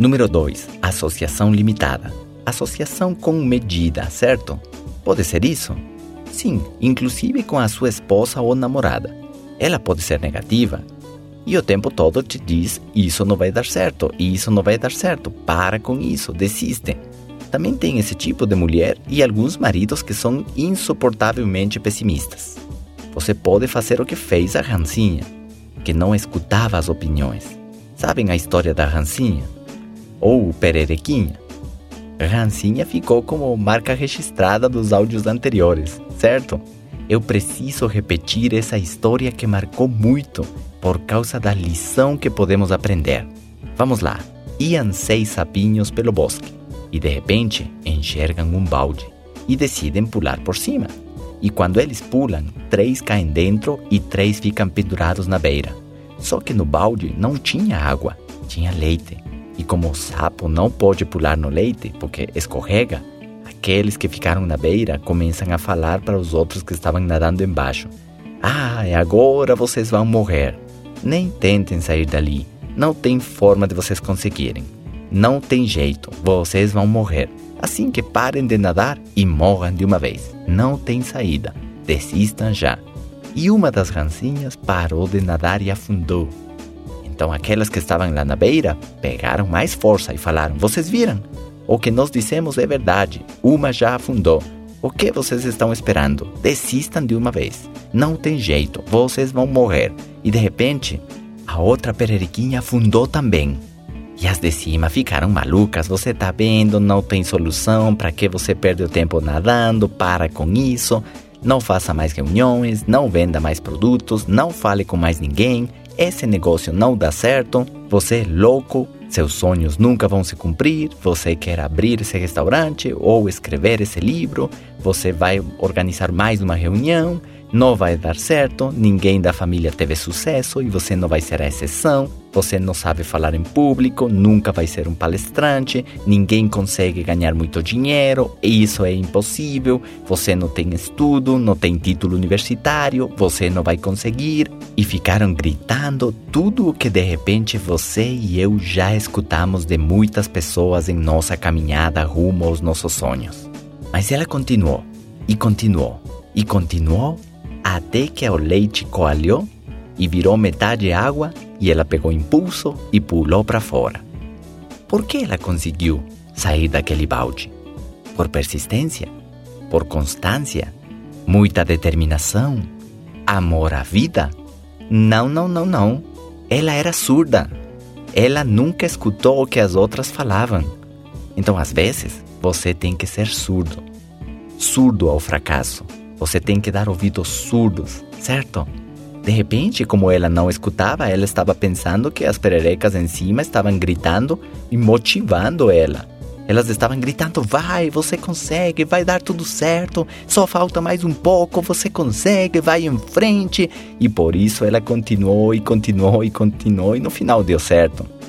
Número 2. Associação limitada. Associação com medida, certo? Pode ser isso? Sim, inclusive com a sua esposa ou namorada. Ela pode ser negativa e o tempo todo te diz: isso não vai dar certo, isso não vai dar certo, para com isso, desiste. Também tem esse tipo de mulher e alguns maridos que são insuportavelmente pessimistas. Você pode fazer o que fez a Rancinha, que não escutava as opiniões. Sabem a história da Rancinha? Ou Pererequinha? Rancinha ficou como marca registrada dos áudios anteriores, certo? Eu preciso repetir essa história que marcou muito por causa da lição que podemos aprender. Vamos lá. Iam seis sapinhos pelo bosque e de repente enxergam um balde e decidem pular por cima. E quando eles pulam, três caem dentro e três ficam pendurados na beira. Só que no balde não tinha água, tinha leite. E como o sapo não pode pular no leite porque escorrega, aqueles que ficaram na beira começam a falar para os outros que estavam nadando embaixo: Ah, agora vocês vão morrer. Nem tentem sair dali, não tem forma de vocês conseguirem. Não tem jeito, vocês vão morrer. Assim que parem de nadar e morram de uma vez. Não tem saída. Desistam já. E uma das rancinhas parou de nadar e afundou. Então aquelas que estavam lá na beira pegaram mais força e falaram: Vocês viram? O que nós dissemos é verdade. Uma já afundou. O que vocês estão esperando? Desistam de uma vez. Não tem jeito, vocês vão morrer. E de repente, a outra pereriquinha afundou também. E as de cima ficaram malucas. Você tá vendo, não tem solução. Para que você perde o tempo nadando? Para com isso. Não faça mais reuniões, não venda mais produtos, não fale com mais ninguém. Esse negócio não dá certo. Você é louco. Seus sonhos nunca vão se cumprir. Você quer abrir esse restaurante ou escrever esse livro. Você vai organizar mais uma reunião não vai dar certo, ninguém da família teve sucesso e você não vai ser a exceção. Você não sabe falar em público, nunca vai ser um palestrante, ninguém consegue ganhar muito dinheiro, isso é impossível. Você não tem estudo, não tem título universitário, você não vai conseguir. E ficaram gritando tudo o que de repente você e eu já escutamos de muitas pessoas em nossa caminhada rumo aos nossos sonhos. Mas ela continuou, e continuou, e continuou até que o leite coalhou e virou metade água e ela pegou impulso e pulou para fora. Por que ela conseguiu sair daquele balde? Por persistência? Por constância? Muita determinação? Amor à vida? Não, não, não, não. Ela era surda. Ela nunca escutou o que as outras falavam. Então, às vezes, você tem que ser surdo. Surdo ao fracasso você tem que dar ouvidos surdos, certo? De repente, como ela não escutava, ela estava pensando que as pererecas em cima estavam gritando e motivando ela. Elas estavam gritando: vai, você consegue, vai dar tudo certo, só falta mais um pouco, você consegue, vai em frente. E por isso ela continuou e continuou e continuou e no final deu certo.